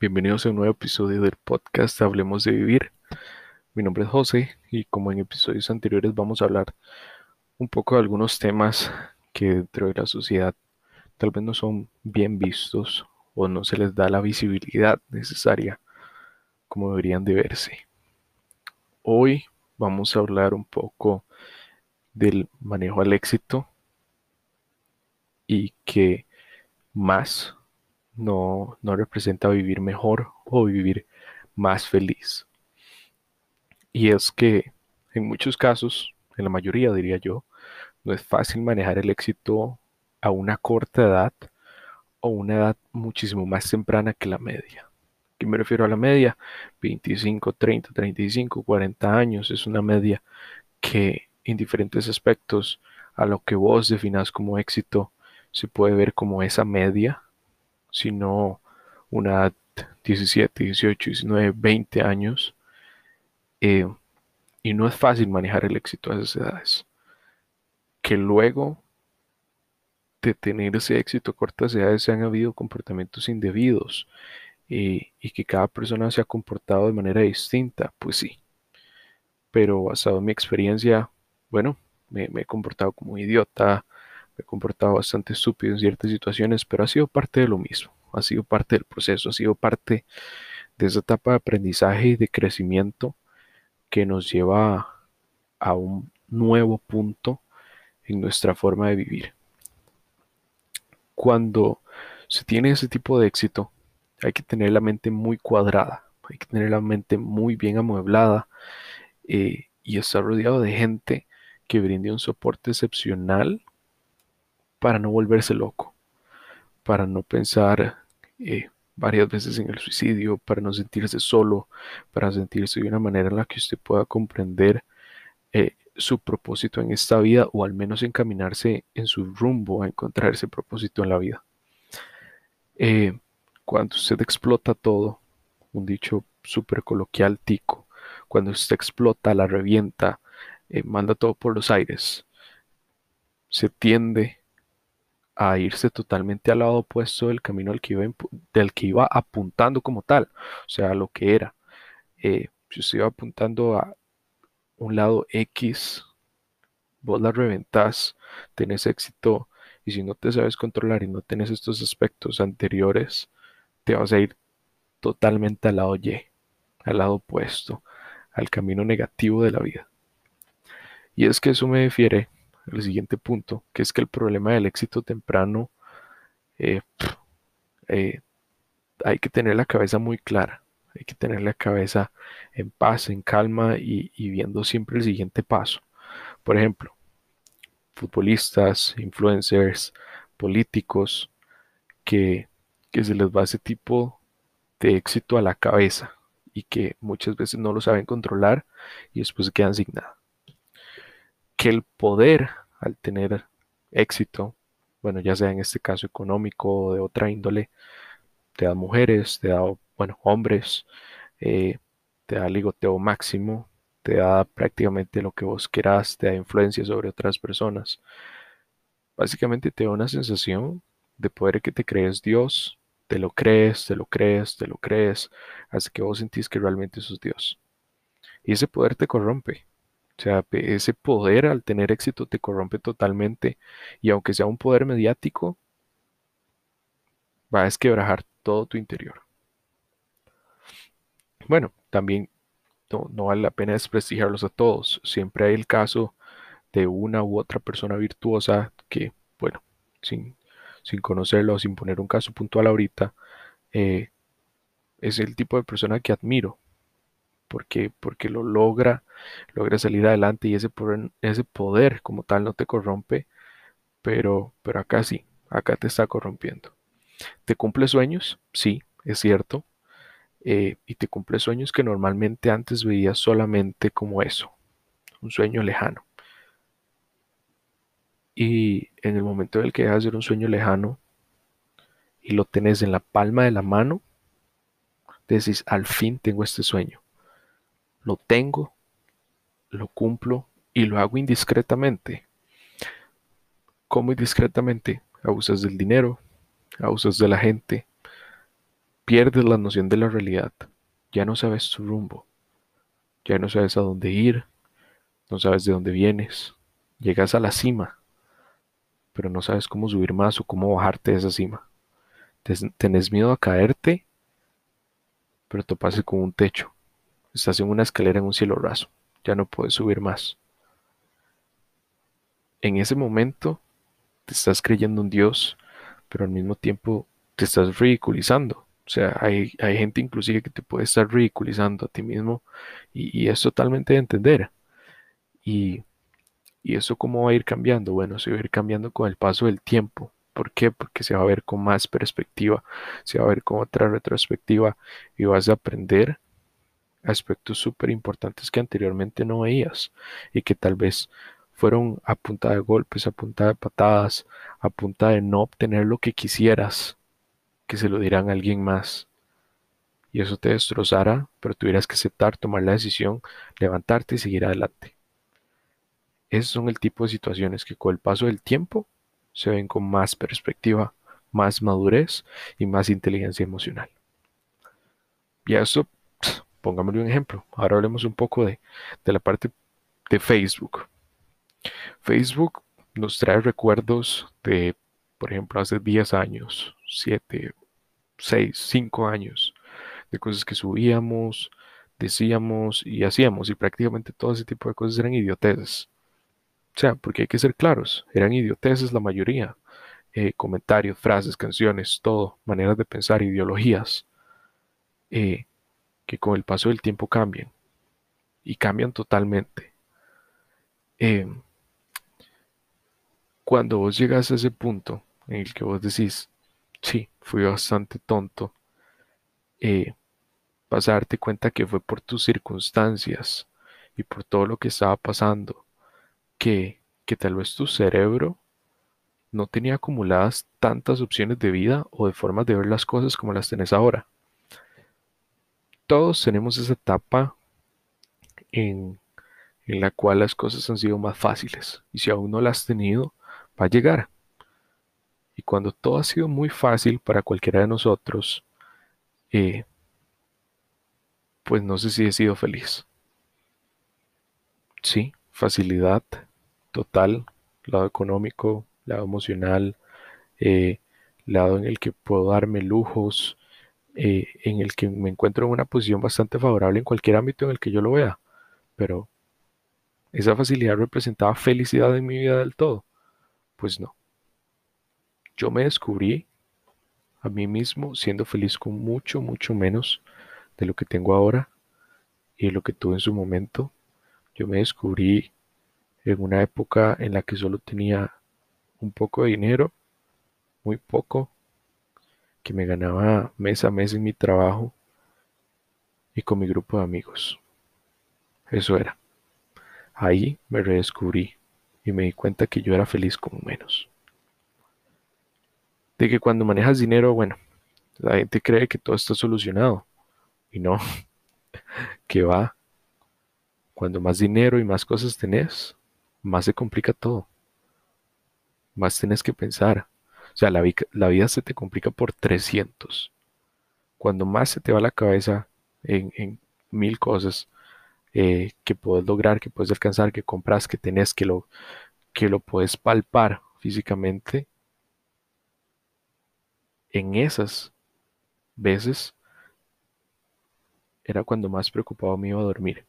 Bienvenidos a un nuevo episodio del podcast Hablemos de Vivir. Mi nombre es José y como en episodios anteriores vamos a hablar un poco de algunos temas que dentro de la sociedad tal vez no son bien vistos o no se les da la visibilidad necesaria como deberían de verse. Hoy vamos a hablar un poco del manejo al éxito y que más no, no representa vivir mejor o vivir más feliz. Y es que en muchos casos, en la mayoría diría yo, no es fácil manejar el éxito a una corta edad o una edad muchísimo más temprana que la media. ¿Qué me refiero a la media? 25, 30, 35, 40 años es una media que en diferentes aspectos a lo que vos definas como éxito se puede ver como esa media sino una 17, 18, 19, 20 años. Eh, y no es fácil manejar el éxito a esas edades. Que luego de tener ese éxito a cortas edades se han habido comportamientos indebidos eh, y que cada persona se ha comportado de manera distinta, pues sí. Pero basado en mi experiencia, bueno, me, me he comportado como idiota, he comportado bastante estúpido en ciertas situaciones, pero ha sido parte de lo mismo, ha sido parte del proceso, ha sido parte de esa etapa de aprendizaje y de crecimiento que nos lleva a un nuevo punto en nuestra forma de vivir. Cuando se tiene ese tipo de éxito, hay que tener la mente muy cuadrada, hay que tener la mente muy bien amueblada eh, y estar rodeado de gente que brinde un soporte excepcional para no volverse loco, para no pensar eh, varias veces en el suicidio, para no sentirse solo, para sentirse de una manera en la que usted pueda comprender eh, su propósito en esta vida o al menos encaminarse en su rumbo a encontrar ese propósito en la vida. Eh, cuando usted explota todo, un dicho súper coloquial tico, cuando usted explota, la revienta, manda todo por los aires, se tiende a irse totalmente al lado opuesto del camino al que iba, del que iba apuntando como tal, o sea, lo que era. Eh, si usted iba apuntando a un lado X, vos la reventás, tenés éxito, y si no te sabes controlar y no tenés estos aspectos anteriores, te vas a ir totalmente al lado Y, al lado opuesto, al camino negativo de la vida. Y es que eso me difiere el siguiente punto, que es que el problema del éxito temprano eh, eh, hay que tener la cabeza muy clara, hay que tener la cabeza en paz, en calma y, viendo siempre el siguiente paso. Por ejemplo, futbolistas, influencers, políticos, que, que se les va ese tipo de éxito a la cabeza y que muchas veces no lo saben controlar y después quedan sin nada que el poder al tener éxito, bueno, ya sea en este caso económico o de otra índole, te da mujeres, te da, bueno, hombres, eh, te da ligoteo máximo, te da prácticamente lo que vos quieras, te da influencia sobre otras personas. Básicamente te da una sensación de poder que te crees Dios, te lo crees, te lo crees, te lo crees, hasta que vos sentís que realmente sos Dios. Y ese poder te corrompe. O sea, ese poder al tener éxito te corrompe totalmente y aunque sea un poder mediático, va a desquebrajar todo tu interior. Bueno, también no, vale la pena desprestigiarlos a todos. Siempre hay el caso de una u otra persona virtuosa que, bueno, sin, sin conocerlo sin poner un caso puntual ahorita, eh, es el tipo de persona que admiro porque, porque lo logra, logra salir adelante y ese poder, como tal no te corrompe, pero, pero acá sí, acá te está corrompiendo. ¿Te cumple sueños? Sí, es cierto. Eh, y te cumple sueños que normalmente antes veías solamente como eso, un sueño lejano. Y en el momento en el que dejas de ser un sueño lejano y lo tenés en la palma de la mano, decís, al fin tengo este sueño lo tengo, lo cumplo y lo hago indiscretamente. ¿Cómo indiscretamente? Abusas del dinero, abusas de la gente, pierdes la noción de la realidad. Ya no sabes tu rumbo. Ya no sabes a dónde ir. No sabes de dónde vienes. Llegas a la cima, pero no sabes cómo subir más o cómo bajarte de esa cima. Tenés miedo a caerte, pero topaste con un techo. Estás en una escalera en un cielo raso. Ya no puedes subir más. En ese momento te estás creyendo un Dios, pero al mismo tiempo te estás ridiculizando. O sea, hay, gente inclusive que te puede estar ridiculizando a ti mismo y, es totalmente de entender. Y, y, eso cómo va a ir cambiando? Bueno, se va a ir cambiando con el paso del tiempo. ¿Por qué? Porque se va a ver con más perspectiva, se va a ver con otra retrospectiva y vas a aprender aspectos súper importantes que anteriormente no veías y que tal vez fueron a punta de golpes, a punta de patadas, a punta de no obtener lo que quisieras, que se lo dirán a alguien más. Y eso te destrozara, pero tuvieras que aceptar, tomar la decisión, levantarte y seguir adelante. Esos son el tipo de situaciones que con el paso del tiempo se ven con más perspectiva, más madurez y más inteligencia emocional. Y eso, pongámosle un ejemplo. Ahora hablemos un poco de, de la parte de Facebook. Facebook nos trae recuerdos de, por ejemplo, hace 10 años, 7, 6, 5 años, de cosas que subíamos, decíamos y hacíamos, y prácticamente todo ese tipo de cosas eran idioteces. O sea, porque hay que ser claros, eran idioteces la mayoría. Eh, comentarios, frases, canciones, todo, maneras de pensar, ideologías, eh, que con el paso del tiempo cambian. Y cambian totalmente. Eh, cuando vos llegas a ese punto en el que vos decís, sí, fui bastante tonto, eh, vas a darte cuenta que fue por tus circunstancias y por todo lo que estaba pasando, que, que tal vez tu cerebro no tenía acumuladas tantas opciones de vida o de formas de ver las cosas como las tenés ahora. Todos tenemos esa etapa en, la cual las cosas han sido más fáciles y si aún no las has tenido, va a llegar. Y cuando todo ha sido muy fácil para cualquiera de nosotros, eh, pues no sé si he sido feliz. Sí, facilidad total, lado económico, lado emocional, eh, lado en el que puedo darme lujos, eh, en el que me encuentro en una posición bastante favorable en cualquier ámbito en el que yo lo vea. Pero esa facilidad representaba felicidad en mi vida del todo. Pues no. Yo me descubrí a mí mismo siendo feliz con mucho, mucho menos de lo que tengo ahora y de lo que tuve en su momento. Yo me descubrí en una época en la que solo tenía un poco de dinero, muy poco, que me ganaba mes a mes en mi trabajo y con mi grupo de amigos. Eso era. Ahí me redescubrí y me di cuenta que yo era feliz con menos. De que cuando manejas dinero, bueno, la gente cree que todo está solucionado y no, que va. Cuando más dinero y más cosas tenés, más se complica todo. Más tenés que pensar. O sea, la, la vida se te complica por 300. Cuando más se te va la cabeza en, mil cosas, eh, que puedes lograr, que puedes alcanzar, que compras, que tenés, que lo, que lo puedes palpar físicamente, en esas veces era cuando más preocupado me iba a dormir,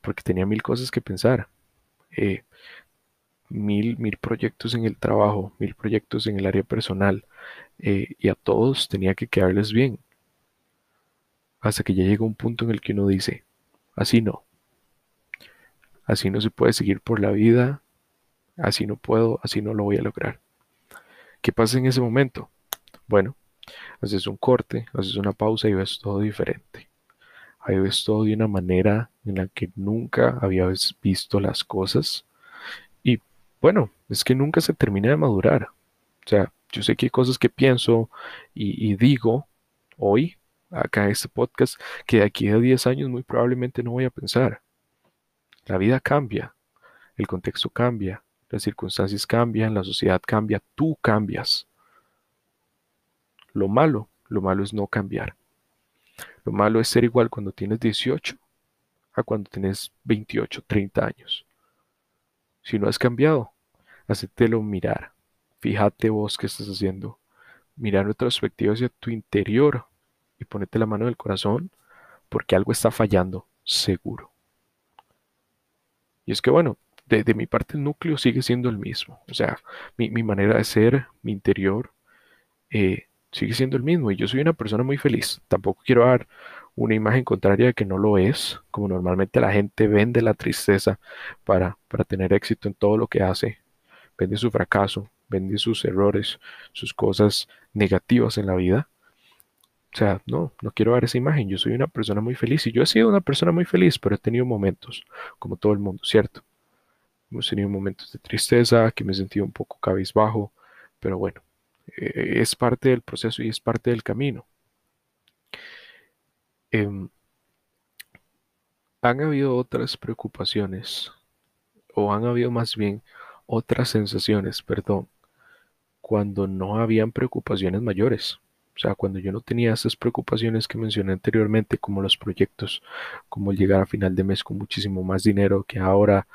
porque tenía mil cosas que pensar, eh, mil, mil proyectos en el trabajo, mil proyectos en el área personal, eh, y a todos tenía que quedarles bien, hasta que ya llega un punto en el que uno dice, Así no. Así no se puede seguir por la vida. Así no puedo, así no lo voy a lograr. ¿Qué pasa en ese momento? Bueno, haces un corte, haces una pausa y ves todo diferente. Ahí ves todo de una manera en la que nunca habías visto las cosas. Bueno, es que nunca se termina de madurar. O sea, yo sé que hay cosas que pienso y, y digo hoy acá en este podcast que de aquí a 10 años muy probablemente no voy a pensar. La vida cambia, el contexto cambia, las circunstancias cambian, la sociedad cambia, tú cambias. Lo malo, Lo malo es no cambiar. Lo malo es ser igual cuando tienes 18 a cuando tienes 28, 30 años. Si no has cambiado, hacételo mirar. Fíjate vos qué estás haciendo. Mirar retrospectiva hacia tu interior y ponete la mano en el corazón porque algo está fallando, seguro. Y es que bueno, de, mi parte el núcleo sigue siendo el mismo. O sea, mi, manera de ser, mi interior, eh, sigue siendo el mismo. Y yo soy una persona muy feliz. Tampoco quiero dar una imagen contraria de que no lo es, como normalmente la gente vende la tristeza para, para tener éxito en todo lo que hace. Vende su fracaso, vende sus errores, sus cosas negativas en la vida. O sea, no, no quiero dar esa imagen. Yo soy una persona muy feliz y yo he sido una persona muy feliz, pero he tenido momentos, como todo el mundo, ¿cierto? Hemos tenido momentos de tristeza, que me he sentido un poco cabizbajo, pero bueno, eh, es parte del proceso y es parte del camino. Em, han habido otras preocupaciones, o han habido más bien otras sensaciones, perdón, cuando no habían preocupaciones mayores. O sea, cuando yo no tenía esas preocupaciones que mencioné anteriormente, como los proyectos, como llegar a final de mes con muchísimo más dinero que ahora,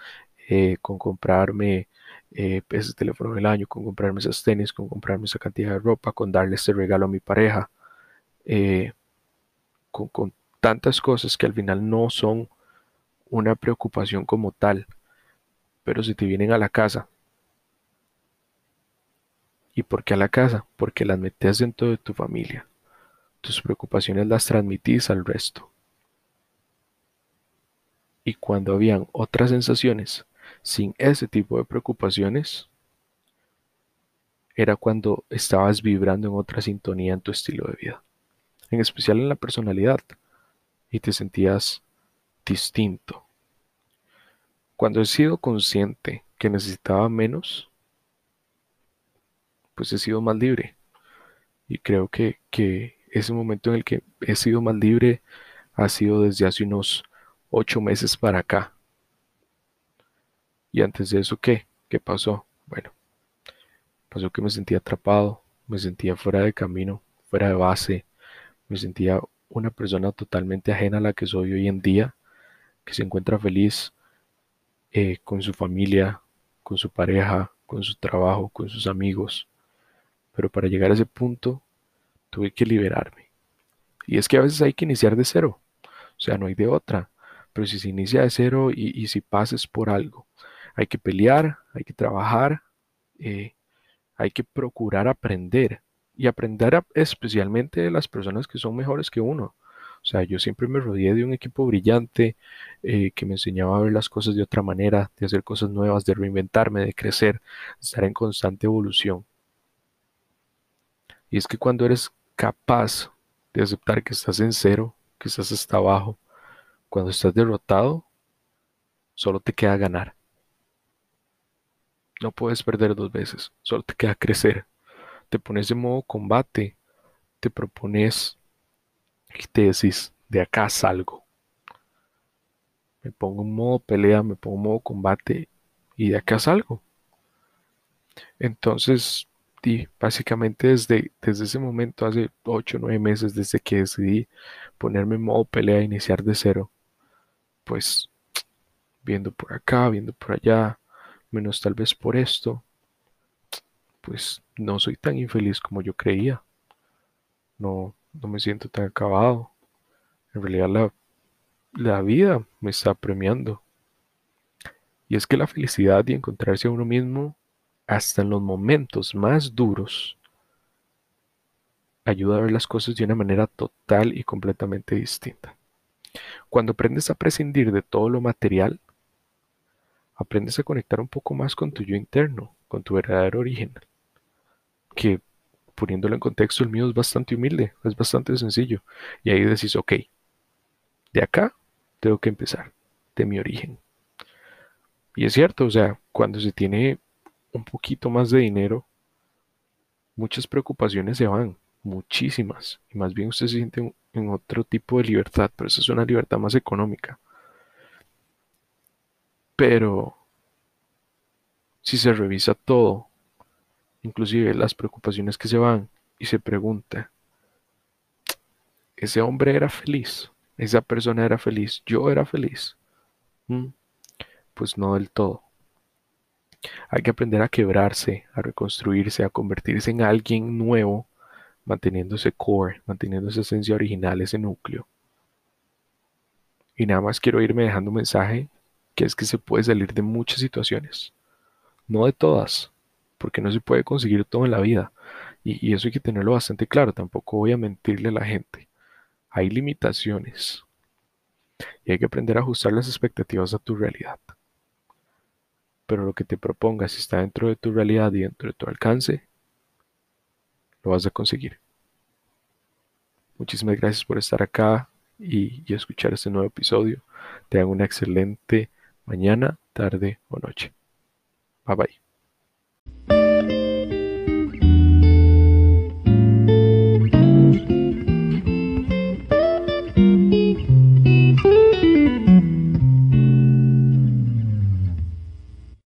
eh, con comprarme eh, ese teléfono del año, con comprarme esas tenis, con comprarme esa cantidad de ropa, con darle este regalo a mi pareja, eh, con, con tantas cosas que al final no son una preocupación como tal, pero si te vienen a la casa ¿Y por qué a la casa? Porque las metes dentro de tu familia. Tus preocupaciones las transmitís al resto. Y cuando habían otras sensaciones sin ese tipo de preocupaciones, era cuando estabas vibrando en otra sintonía en tu estilo de vida, en especial en la personalidad, y te sentías distinto. Cuando he sido consciente que necesitaba menos, pues he sido más libre. Y creo que, ese momento en el que he sido más libre ha sido desde hace unos ocho meses para acá. Y antes de eso, ¿qué? ¿Qué pasó? Bueno, pasó que me sentía atrapado, me sentía fuera de camino, fuera de base, me sentía una persona totalmente ajena a la que soy hoy en día, que se encuentra feliz eh, con su familia, con su pareja, con su trabajo, con sus amigos, pero para llegar a ese punto tuve que liberarme. Y es que a veces hay que iniciar de cero, o sea, no hay de otra, pero si se inicia de cero y, si pases por algo, hay que pelear, hay que trabajar, eh, hay que procurar aprender y aprender especialmente de las personas que son mejores que uno. O sea, yo siempre me rodeé de un equipo brillante eh, que me enseñaba a ver las cosas de otra manera, de hacer cosas nuevas, de reinventarme, de crecer, de estar en constante evolución. Y es que cuando eres capaz de aceptar que estás en cero, que estás hasta abajo, cuando estás derrotado, solo te queda ganar. No puedes perder dos veces, solo te queda crecer. Te pones en modo combate, te propones y te decís, de acá salgo. Me pongo en modo pelea, me pongo en modo combate y de acá salgo. Entonces, y básicamente desde, desde ese momento, hace 8 o 9 meses, desde que decidí ponerme en modo pelea, iniciar de cero, pues viendo por acá, viendo por allá, menos tal vez por esto, pues no soy tan infeliz como yo creía. No, no me siento tan acabado. En realidad la, la vida me está premiando. Y es que la felicidad y encontrarse a uno mismo hasta en los momentos más duros, ayuda a ver las cosas de una manera total y completamente distinta. Cuando aprendes a prescindir de todo lo material, aprendes a conectar un poco más con tu yo interno, con tu verdadero origen, que poniéndolo en contexto, el mío es bastante humilde, es bastante sencillo. Y ahí decís, ok, de acá tengo que empezar, de mi origen. Y es cierto, o sea, cuando se tiene un poquito más de dinero, muchas preocupaciones se van, muchísimas, y más bien usted se siente en otro tipo de libertad, pero esa es una libertad más económica. Pero si se revisa todo, inclusive las preocupaciones que se van, y se pregunta, ese hombre era feliz, esa persona era feliz, yo era feliz. Mm, Pues no del todo. Hay que aprender a quebrarse, a reconstruirse, a convertirse en alguien nuevo, manteniendo ese core, manteniendo esa esencia original, ese núcleo. Y nada más quiero irme dejando un mensaje que es que se puede salir de muchas situaciones, no de todas, porque no se puede conseguir todo en la vida. Y, eso hay que tenerlo bastante claro, tampoco voy a mentirle a la gente. Hay limitaciones y hay que aprender a ajustar las expectativas a tu realidad. Pero lo que te propongas, si está dentro de tu realidad y dentro de tu alcance, lo vas a conseguir. Muchísimas gracias por estar acá y, y escuchar este nuevo episodio. Te hago una excelente mañana, tarde o noche. Bye bye.